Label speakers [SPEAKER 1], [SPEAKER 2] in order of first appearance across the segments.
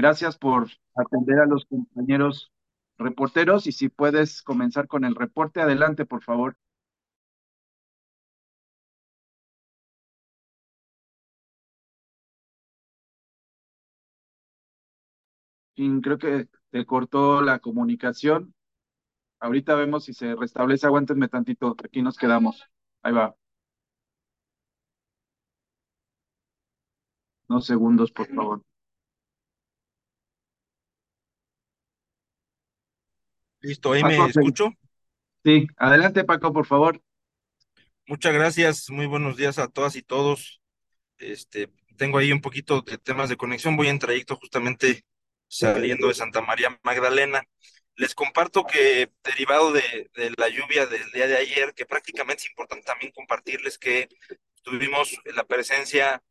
[SPEAKER 1] Gracias por atender a los compañeros reporteros y si puedes comenzar con el reporte, adelante, por favor. Creo que te cortó la comunicación. Ahorita vemos si se restablece. Aguántenme tantito. Aquí nos quedamos. Ahí va. Dos segundos, por favor.
[SPEAKER 2] Listo, ahí me
[SPEAKER 1] Paco,
[SPEAKER 2] escucho.
[SPEAKER 1] Sí, adelante, Paco, por favor.
[SPEAKER 2] Muchas gracias, muy buenos días a todas y todos. Este, tengo ahí un poquito de temas de conexión. Voy en trayecto justamente saliendo de Santa María Magdalena. Les comparto que derivado de, de la lluvia del día de ayer, que prácticamente es importante también compartirles que tuvimos la presencia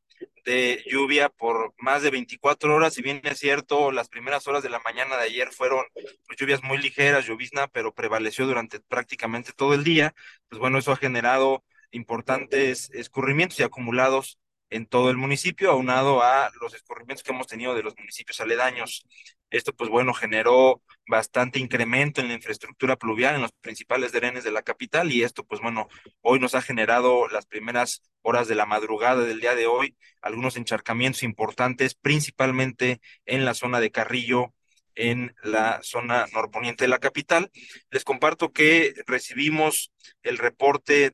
[SPEAKER 2] de lluvia por más de 24 horas, si bien es cierto, las primeras horas de la mañana de ayer fueron pues, lluvias muy ligeras, llovizna, pero prevaleció durante prácticamente todo el día. Pues bueno, eso ha generado importantes escurrimientos y acumulados en todo el municipio, aunado a los escurrimientos que hemos tenido de los municipios aledaños. Esto, pues bueno, generó bastante incremento en la infraestructura pluvial en los principales drenes de la capital y esto, pues bueno, hoy nos ha generado las primeras horas de la madrugada del día de hoy algunos encharcamientos importantes, principalmente en la zona de Carrillo, en la zona norponiente de la capital. Les comparto que recibimos el reporte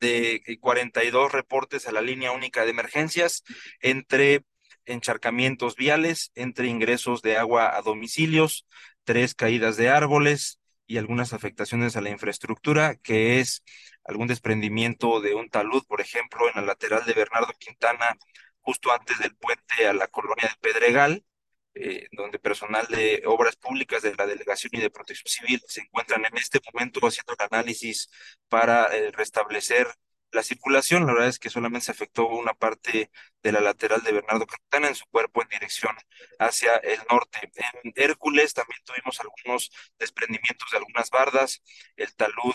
[SPEAKER 2] de 42 reportes a la línea única de emergencias entre encharcamientos viales, entre ingresos de agua a domicilios, tres caídas de árboles y algunas afectaciones a la infraestructura, que es algún desprendimiento de un talud, por ejemplo, en la lateral de Bernardo Quintana, justo antes del puente a la colonia del Pedregal, eh, donde personal de obras públicas de la Delegación y de Protección Civil se encuentran en este momento haciendo el análisis para eh, restablecer la circulación. La verdad es que solamente se afectó una parte de la lateral de Bernardo Quintana en su cuerpo en dirección hacia el norte. En Hércules también tuvimos algunos desprendimientos de algunas bardas, el talud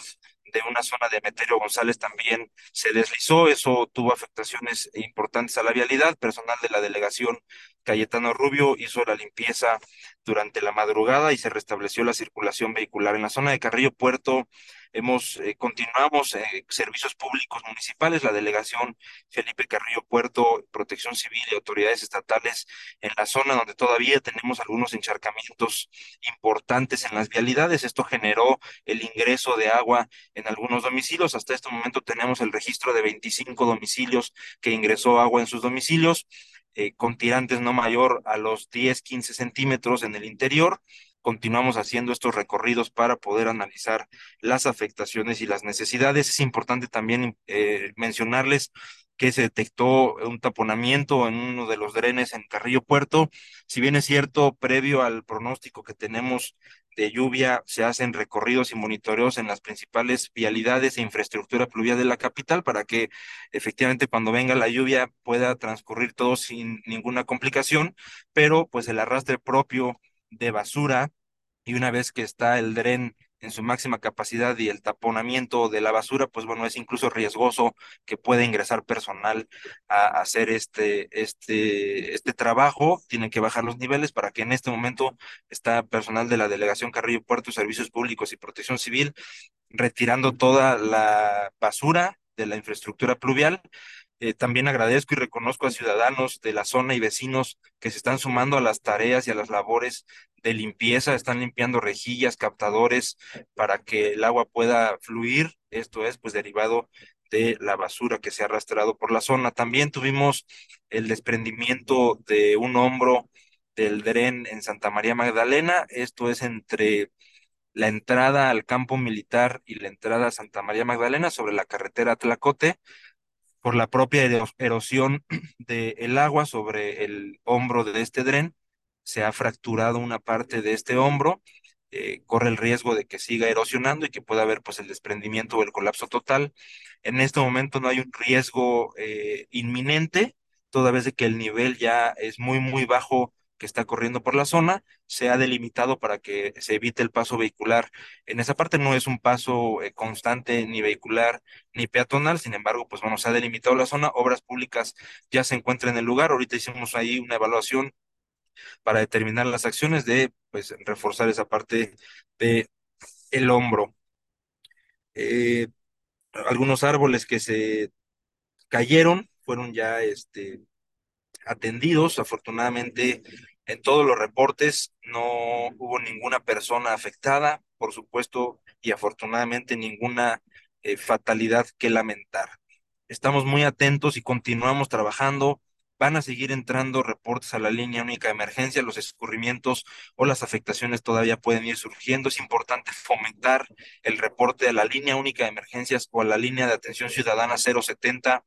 [SPEAKER 2] de una zona de Meterio González también se deslizó, eso tuvo afectaciones importantes a la vialidad. Personal de la delegación Cayetano Rubio hizo la limpieza durante la madrugada y se restableció la circulación vehicular. En la zona de Carrillo Puerto hemos eh, continuamos eh, servicios públicos municipales, la delegación Felipe Carrillo Puerto, Protección Civil y autoridades estatales en la zona donde todavía tenemos algunos encharcamientos importantes en las vialidades. Esto generó el ingreso de agua en algunos domicilios. Hasta este momento tenemos el registro de 25 domicilios que ingresó agua en sus domicilios eh, con tirantes no mayor a los 10, 15 centímetros en el interior. Continuamos haciendo estos recorridos para poder analizar las afectaciones y las necesidades. Es importante también eh, mencionarles que se detectó un taponamiento en uno de los drenes en Carrillo Puerto. Si bien es cierto, previo al pronóstico que tenemos de lluvia, se hacen recorridos y monitoreos en las principales vialidades e infraestructura pluvial de la capital para que efectivamente cuando venga la lluvia pueda transcurrir todo sin ninguna complicación, pero pues el arrastre propio de basura y una vez que está el dren en su máxima capacidad y el taponamiento de la basura, pues bueno, es incluso riesgoso que pueda ingresar personal a, hacer este, este, este trabajo. Tienen que bajar los niveles para que en este momento está personal de la Delegación Carrillo Puerto, Servicios Públicos y Protección Civil retirando toda la basura de la infraestructura pluvial. Eh, también agradezco y reconozco a ciudadanos de la zona y vecinos que se están sumando a las tareas y a las labores de limpieza, están limpiando rejillas, captadores para que el agua pueda fluir. Esto es pues derivado de la basura que se ha arrastrado por la zona. También tuvimos el desprendimiento de un hombro del dren en Santa María Magdalena. Esto es entre la entrada al campo militar y la entrada a Santa María Magdalena sobre la carretera Tlacote por la propia erosión del agua sobre el hombro de este dren. Se ha fracturado una parte de este hombro. Eh, corre el riesgo de que siga erosionando y que pueda haber pues el desprendimiento o el colapso total. En este momento no hay un riesgo eh, inminente, toda vez de que el nivel ya es muy, muy bajo que está corriendo por la zona, se ha delimitado para que se evite el paso vehicular. En esa parte no es un paso eh, constante ni vehicular ni peatonal, sin embargo, pues bueno, se ha delimitado la zona, obras públicas ya se encuentran en el lugar, ahorita hicimos ahí una evaluación para determinar las acciones de pues, reforzar esa parte de el hombro. Eh, algunos árboles que se cayeron fueron ya este, atendidos. Afortunadamente, en todos los reportes no hubo ninguna persona afectada, por supuesto, y afortunadamente ninguna eh, fatalidad que lamentar. Estamos muy atentos y continuamos trabajando. Van a seguir entrando reportes a la línea única de emergencia, los escurrimientos o las afectaciones todavía pueden ir surgiendo. Es importante fomentar el reporte a la línea única de emergencias o a la línea de atención ciudadana 070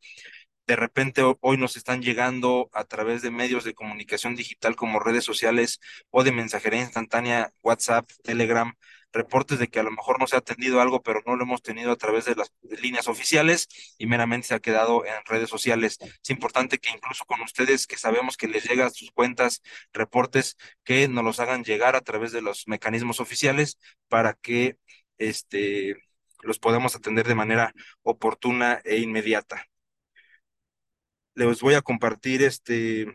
[SPEAKER 2] de repente hoy nos están llegando a través de medios de comunicación digital como redes sociales o de mensajería instantánea, WhatsApp, Telegram, reportes de que a lo mejor no se ha atendido algo, pero no lo hemos tenido a través de las líneas oficiales y meramente se ha quedado en redes sociales. Es importante que incluso con ustedes, que sabemos que les llegan sus cuentas, reportes, que nos los hagan llegar a través de los mecanismos oficiales para que este, los podamos atender de manera oportuna e inmediata les voy a compartir este,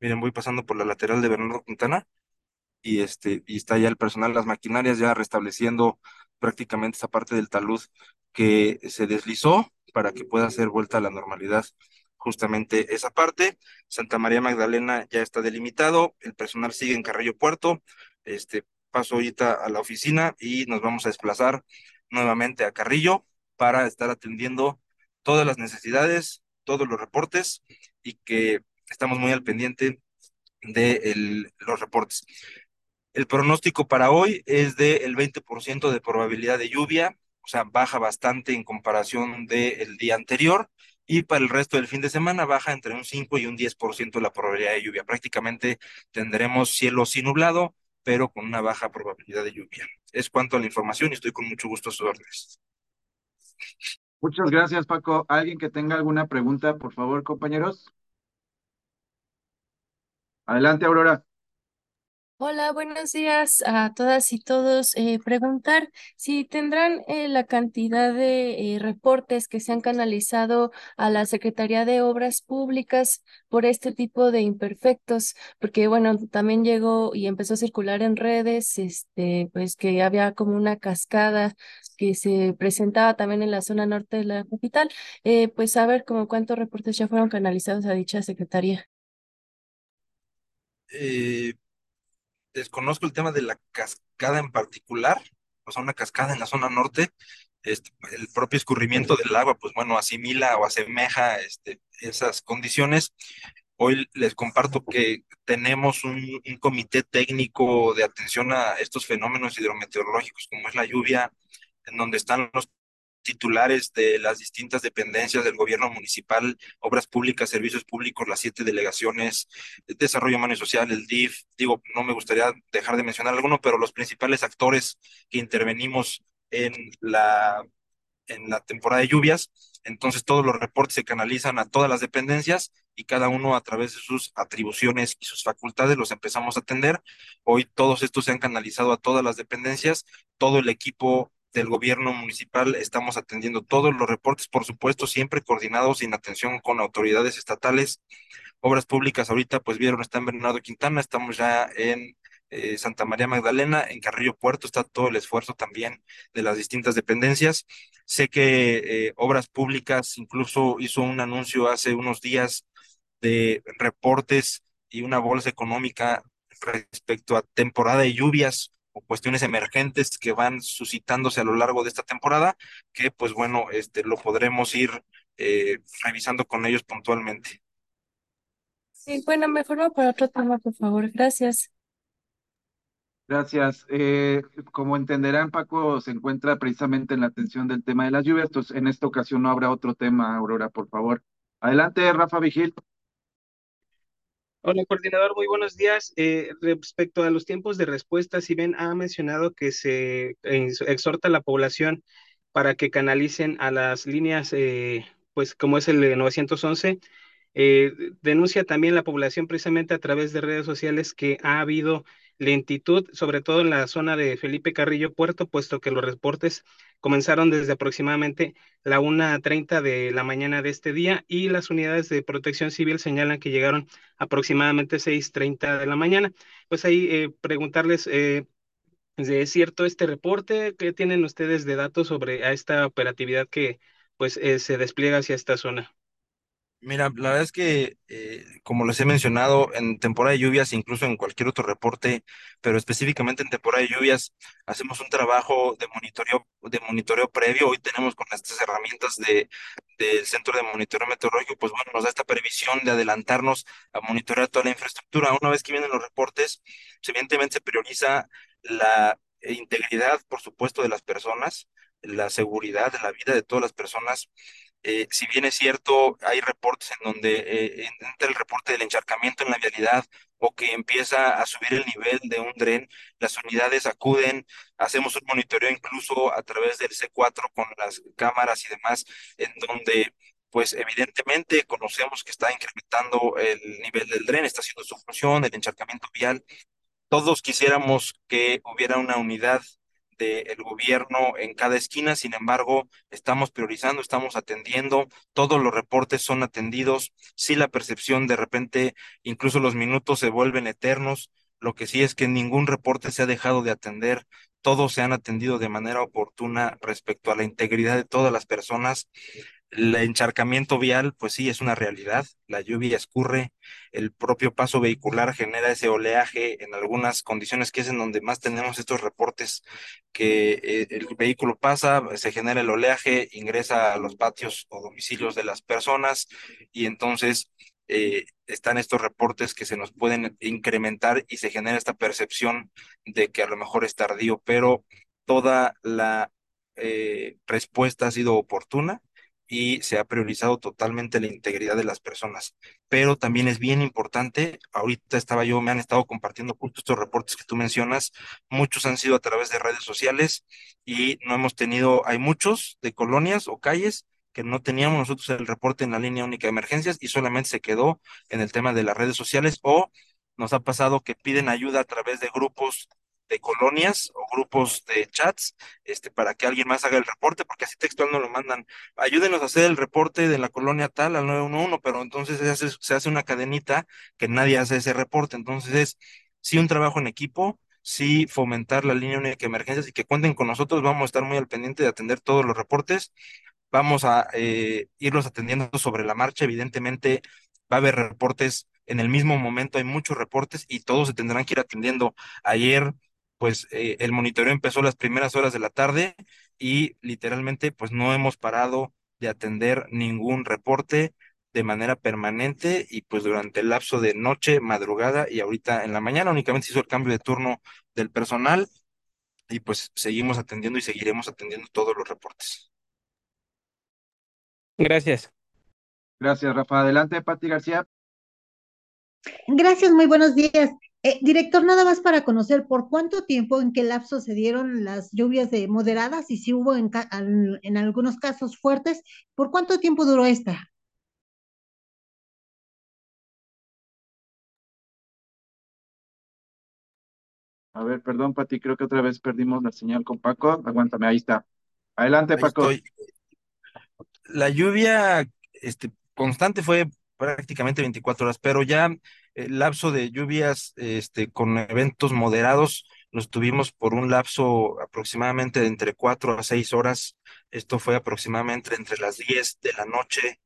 [SPEAKER 2] miren, voy pasando por la lateral de Bernardo Quintana y este, y está ya el personal, las maquinarias ya restableciendo prácticamente esa parte del talud que se deslizó para que pueda ser vuelta a la normalidad justamente esa parte. Santa María Magdalena ya está delimitado, el personal sigue en Carrillo Puerto, este, paso ahorita a la oficina y nos vamos a desplazar nuevamente a Carrillo para estar atendiendo todas las necesidades todos los reportes y que estamos muy al pendiente de los reportes. El pronóstico para hoy es del 20% de probabilidad de lluvia, o sea, baja bastante en comparación del día anterior, y para el resto del fin de semana baja entre un 5 y un 10% la probabilidad de lluvia. Prácticamente tendremos cielo sin nublado, pero con una baja probabilidad de lluvia. Es cuanto a la información y estoy con mucho gusto a sus órdenes.
[SPEAKER 1] Muchas gracias, Paco. ¿Alguien que tenga alguna pregunta, por favor, compañeros? Adelante, Aurora.
[SPEAKER 3] Hola, buenos días a todas y todos. Eh, preguntar si tendrán eh, la cantidad de eh, reportes que se han canalizado a la Secretaría de Obras Públicas por este tipo de imperfectos, porque bueno, también llegó y empezó a circular en redes, este, pues que había como una cascada que se presentaba también en la zona norte de la capital. pues a ver como cuántos reportes ya fueron canalizados a dicha secretaría.
[SPEAKER 2] Eh, desconozco el tema de la cascada en particular, o sea, una cascada en la zona norte, este, el propio escurrimiento del agua, pues bueno, asimila o asemeja este, esas condiciones. Hoy les comparto que tenemos un, comité técnico de atención a estos fenómenos hidrometeorológicos como es la lluvia, en donde están los titulares de las distintas dependencias del gobierno municipal, obras públicas, servicios públicos, las siete delegaciones, desarrollo humano y social, el DIF, digo, no me gustaría dejar de mencionar alguno, pero los principales actores que intervenimos en la, en la temporada de lluvias, entonces todos los reportes se canalizan a todas las dependencias y cada uno a través de sus atribuciones y sus facultades los empezamos a atender. Hoy todos estos se han canalizado a todas las dependencias, todo el equipo del gobierno municipal estamos atendiendo todos los reportes, por supuesto, siempre coordinados y en atención con autoridades estatales. Obras públicas ahorita, pues vieron, está en Bernardo Quintana, estamos ya en eh, Santa María Magdalena, en Carrillo Puerto está todo el esfuerzo también de las distintas dependencias. Sé que eh, Obras Públicas incluso hizo un anuncio hace unos días de reportes y una bolsa económica respecto a temporada de lluvias cuestiones emergentes que van suscitándose a lo largo de esta temporada, que pues bueno, este, lo podremos ir eh, revisando con ellos puntualmente.
[SPEAKER 3] Sí, bueno, me forma para otro tema, por favor. Gracias.
[SPEAKER 1] Gracias. Eh, como entenderán, Paco se encuentra precisamente en la atención del tema de las lluvias, entonces en esta ocasión no habrá otro tema, Aurora, por favor. Adelante, Rafa Vigil.
[SPEAKER 4] Hola, coordinador, muy buenos días. Eh, respecto a los tiempos de respuesta, si bien ha mencionado que se exhorta a la población para que canalicen a las líneas, eh, pues como es el 911, eh, denuncia también la población precisamente a través de redes sociales que ha habido lentitud, sobre todo en la zona de Felipe Carrillo Puerto, puesto que los reportes comenzaron desde aproximadamente la 1.30 de la mañana de este día y las unidades de protección civil señalan que llegaron aproximadamente 6.30 de la mañana. Pues ahí eh, preguntarles, eh, ¿es cierto este reporte? ¿Qué tienen ustedes de datos sobre esta operatividad que pues eh, se despliega hacia esta zona?
[SPEAKER 2] Mira, la verdad es que, eh, como les he mencionado, en temporada de lluvias, incluso en cualquier otro reporte, pero específicamente en temporada de lluvias, hacemos un trabajo de monitoreo, de monitoreo previo. Hoy tenemos con estas herramientas de, del Centro de Monitoreo Meteorológico, pues bueno, nos da esta previsión de adelantarnos a monitorear toda la infraestructura. Una vez que vienen los reportes, evidentemente se prioriza la integridad, por supuesto, de las personas, la seguridad de la vida de todas las personas eh, si bien es cierto, hay reportes en donde eh, entra el reporte del encharcamiento en la vialidad o que empieza a subir el nivel de un dren, las unidades acuden, hacemos un monitoreo incluso a través del C4 con las cámaras y demás, en donde pues evidentemente conocemos que está incrementando el nivel del dren, está haciendo su función, el encharcamiento vial. Todos quisiéramos que hubiera una unidad del gobierno en cada esquina, sin embargo, estamos priorizando, estamos atendiendo, todos los reportes son atendidos, si la percepción de repente, incluso los minutos se vuelven eternos, lo que sí es que ningún reporte se ha dejado de atender, todos se han atendido de manera oportuna respecto a la integridad de todas las personas el encharcamiento vial, pues sí, es una realidad. La lluvia escurre, el propio paso vehicular genera ese oleaje en algunas condiciones que es en donde más tenemos estos reportes que eh, el vehículo pasa, se genera el oleaje, ingresa a los patios o domicilios de las personas y entonces eh, están estos reportes que se nos pueden incrementar y se genera esta percepción de que a lo mejor es tardío, pero toda la eh, respuesta ha sido oportuna y se ha priorizado totalmente la integridad de las personas. Pero también es bien importante, ahorita estaba yo, me han estado compartiendo justo estos reportes que tú mencionas, muchos han sido a través de redes sociales y no hemos tenido, hay muchos de colonias o calles que no teníamos nosotros el reporte en la línea única de emergencias y solamente se quedó en el tema de las redes sociales o nos ha pasado que piden ayuda a través de grupos de colonias o grupos de chats este, para que alguien más haga el reporte, porque así textual no lo mandan. Ayúdenos a hacer el reporte de la colonia tal al 911, pero entonces se hace, se hace una cadenita que nadie hace ese reporte. Entonces es sí un trabajo en equipo, sí fomentar la línea única de emergencias y que cuenten con nosotros. Vamos a estar muy al pendiente de atender todos los reportes. Vamos a eh, irlos atendiendo sobre la marcha. Evidentemente va a haber reportes en el mismo momento, hay muchos reportes y todos se tendrán que ir atendiendo. Ayer pues eh, el monitoreo empezó las primeras horas de la tarde y literalmente pues no hemos parado de atender ningún reporte de manera permanente y pues durante el lapso de noche, madrugada y ahorita en la mañana únicamente se hizo el cambio de turno del personal y pues seguimos atendiendo y seguiremos atendiendo todos los reportes.
[SPEAKER 4] Gracias.
[SPEAKER 1] Gracias, Rafa. Adelante, Pati García.
[SPEAKER 5] Gracias, muy buenos días. Eh, director, nada más para conocer por cuánto tiempo, en qué lapso se dieron las lluvias de moderadas y si hubo en, en algunos casos fuertes, ¿por cuánto tiempo duró esta?
[SPEAKER 1] A ver, perdón, Pati, creo que otra vez perdimos la señal con Paco. Aguántame, ahí está. Adelante,
[SPEAKER 2] Ahí
[SPEAKER 1] Paco.
[SPEAKER 2] estoy. La lluvia este, constante fue prácticamente 24 horas, pero ya lapso de lluvias este, con eventos moderados los tuvimos por un lapso aproximadamente de entre 4 a 6 horas. Esto fue aproximadamente entre las 10 de la noche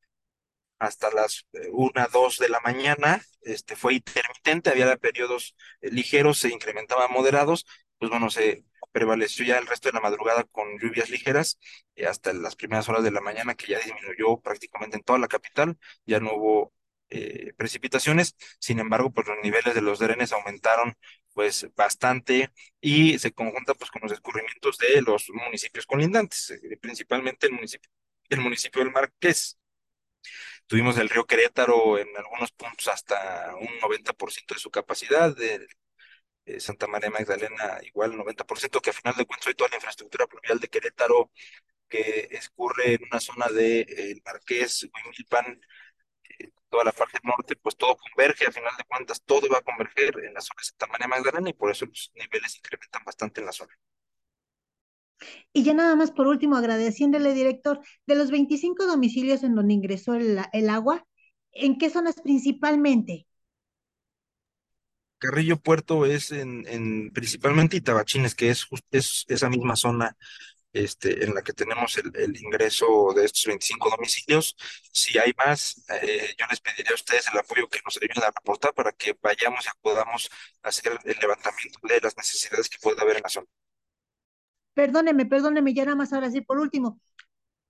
[SPEAKER 2] hasta las 1, eh, 2 de la mañana. Este, fue intermitente, había periodos eh, ligeros, se incrementaban moderados. Pues bueno, se prevaleció ya el resto de la madrugada con lluvias ligeras y hasta las primeras horas de la mañana que ya disminuyó prácticamente en toda la capital, ya no hubo eh, precipitaciones, sin embargo, pues los niveles de los drenes aumentaron pues bastante y se conjunta pues con los escurrimientos de los municipios colindantes, eh, principalmente el municipio, el del Marqués. Tuvimos el río Querétaro en algunos puntos hasta un 90% de su capacidad, de eh, Santa María Magdalena igual 90%, que a final de cuentas hoy toda la infraestructura pluvial de Querétaro que escurre en una zona de el Marqués, Huimilpan, eh, toda la parte norte, pues todo converge, a final de cuentas todo va a converger en la zona de Santa María Magdalena y por eso los niveles incrementan bastante en la zona.
[SPEAKER 5] Y ya nada más por último, agradeciéndole, director, de los 25 domicilios en donde ingresó el, el agua, ¿en qué zonas principalmente?
[SPEAKER 2] Carrillo Puerto es en, en principalmente Itabachines, que es, es esa misma zona este, en la que tenemos el, el, ingreso de estos 25 domicilios. Si hay más, eh, yo les pediré a ustedes el apoyo que nos ayuden a reportar para que vayamos y podamos hacer el levantamiento de las necesidades que pueda haber en la zona.
[SPEAKER 5] Perdóneme, perdóneme, ya nada más ahora sí, por último,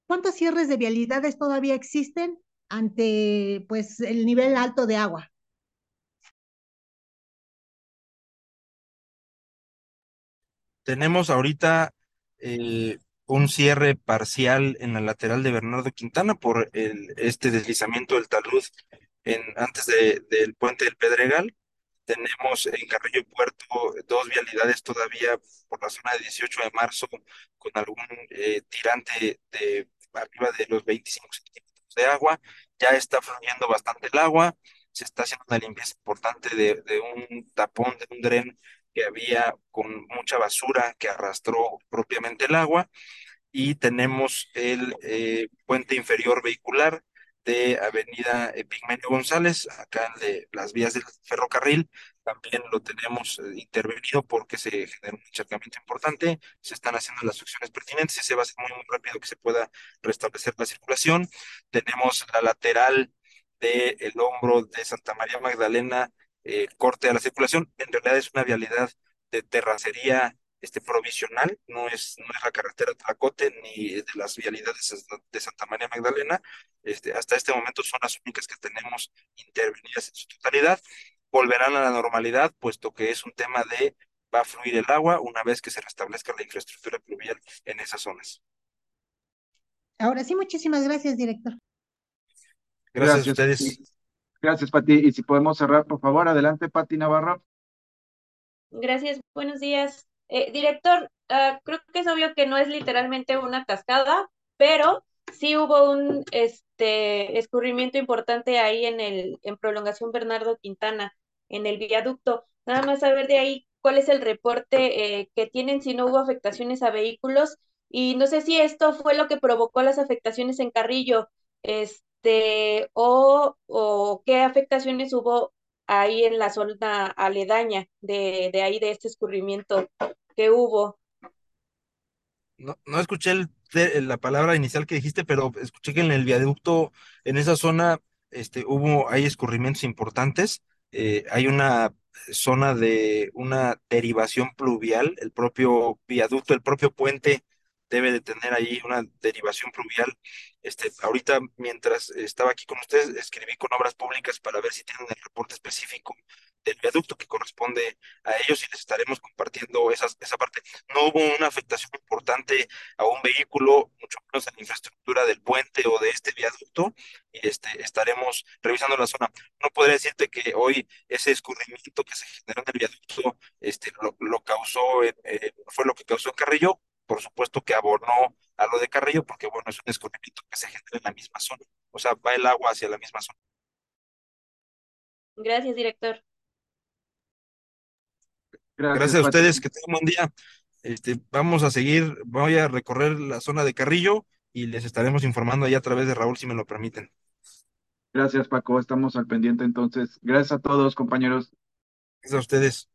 [SPEAKER 5] ¿cuántos cierres de vialidades todavía existen ante pues el nivel alto de agua?
[SPEAKER 2] Tenemos ahorita eh, un cierre parcial en la lateral de Bernardo Quintana por el, este deslizamiento del talud en, antes de, del puente del Pedregal. Tenemos en Carrillo Puerto dos vialidades todavía por la zona de 18 de marzo con algún eh, tirante de arriba de los 25 centímetros de agua. Ya está fluyendo bastante el agua. Se está haciendo una limpieza importante de, de un tapón, de un dren que había con mucha basura que arrastró propiamente el agua y tenemos el eh, puente inferior vehicular de Avenida Epigmenio González, acá de las vías del ferrocarril, también lo tenemos eh, intervenido porque se genera un encharcamiento importante, se están haciendo las acciones pertinentes y se va a hacer muy, muy rápido que se pueda restablecer la circulación. Tenemos la lateral del el hombro de Santa María Magdalena eh, corte a la circulación. En realidad es una vialidad de terracería este, provisional, no es, no es la carretera Tlacote ni de las vialidades de Santa María Magdalena. Este, hasta este momento son las únicas que tenemos intervenidas en su totalidad. Volverán a la normalidad, puesto que es un tema de va a fluir el agua una vez que se restablezca la infraestructura pluvial en esas zonas.
[SPEAKER 5] Ahora sí, muchísimas gracias, director.
[SPEAKER 2] Gracias, gracias a ustedes.
[SPEAKER 1] Gracias, Pati. Y si podemos cerrar, por favor, adelante, Pati Navarro.
[SPEAKER 6] Gracias, buenos días. Eh, director, uh, creo que es obvio que no es literalmente una cascada, pero sí hubo un este, escurrimiento importante ahí en el en prolongación Bernardo Quintana, en el viaducto. Nada más saber de ahí cuál es el reporte eh, que tienen, si no hubo afectaciones a vehículos. Y no sé si esto fue lo que provocó las afectaciones en Carrillo. Este, este, o, o qué afectaciones hubo ahí en la zona aledaña de, de ahí de este escurrimiento que hubo.
[SPEAKER 2] No, no escuché la palabra inicial que dijiste, pero escuché que en el viaducto, en esa zona, este, hubo, hay escurrimientos importantes. Eh, hay una zona de una derivación pluvial, el propio viaducto, el propio puente debe de tener ahí una derivación pluvial. Este, ahorita, mientras estaba aquí con ustedes, escribí con obras públicas para ver si tienen el reporte específico del viaducto que corresponde a ellos y les estaremos compartiendo esas, esa parte. No hubo una afectación importante a un vehículo, mucho menos a la infraestructura del puente o de este viaducto, y este, estaremos revisando la zona. No podría decirte que hoy ese escurrimiento que se generó en el viaducto este, lo, lo causó, eh, fue lo que causó Carrillo, por supuesto que abonó a lo de Carrillo, porque bueno, es un escurrimiento que se genera en la misma zona, o sea, va el agua hacia la misma zona.
[SPEAKER 6] Gracias, director.
[SPEAKER 2] Gracias, Gracias a ustedes, que tengan un buen día. Este, vamos a seguir, voy a recorrer la zona de Carrillo y les estaremos informando ahí a través de Raúl, si me lo permiten.
[SPEAKER 1] Gracias, Paco, estamos al pendiente entonces. Gracias a todos, compañeros.
[SPEAKER 2] Gracias a ustedes.